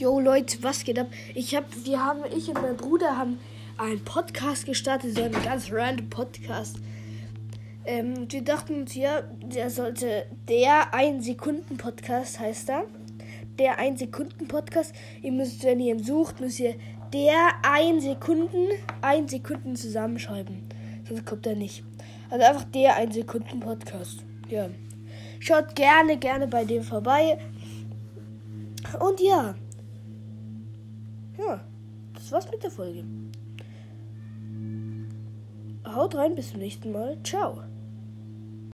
Yo Leute, was geht ab? Ich hab, wir haben, ich und mein Bruder haben einen Podcast gestartet, so einen ganz random Podcast. Ähm, wir dachten uns, ja, der sollte der 1 Sekunden Podcast heißt er. Der 1 Sekunden Podcast. Ihr müsst, wenn ihr ihn sucht, müsst ihr der 1 Sekunden, 1 Sekunden zusammenschreiben. Sonst kommt er nicht. Also einfach der 1 Sekunden Podcast. Ja. Schaut gerne, gerne bei dem vorbei. Und. Ja, das war's mit der Folge. Haut rein, bis zum nächsten Mal. Ciao.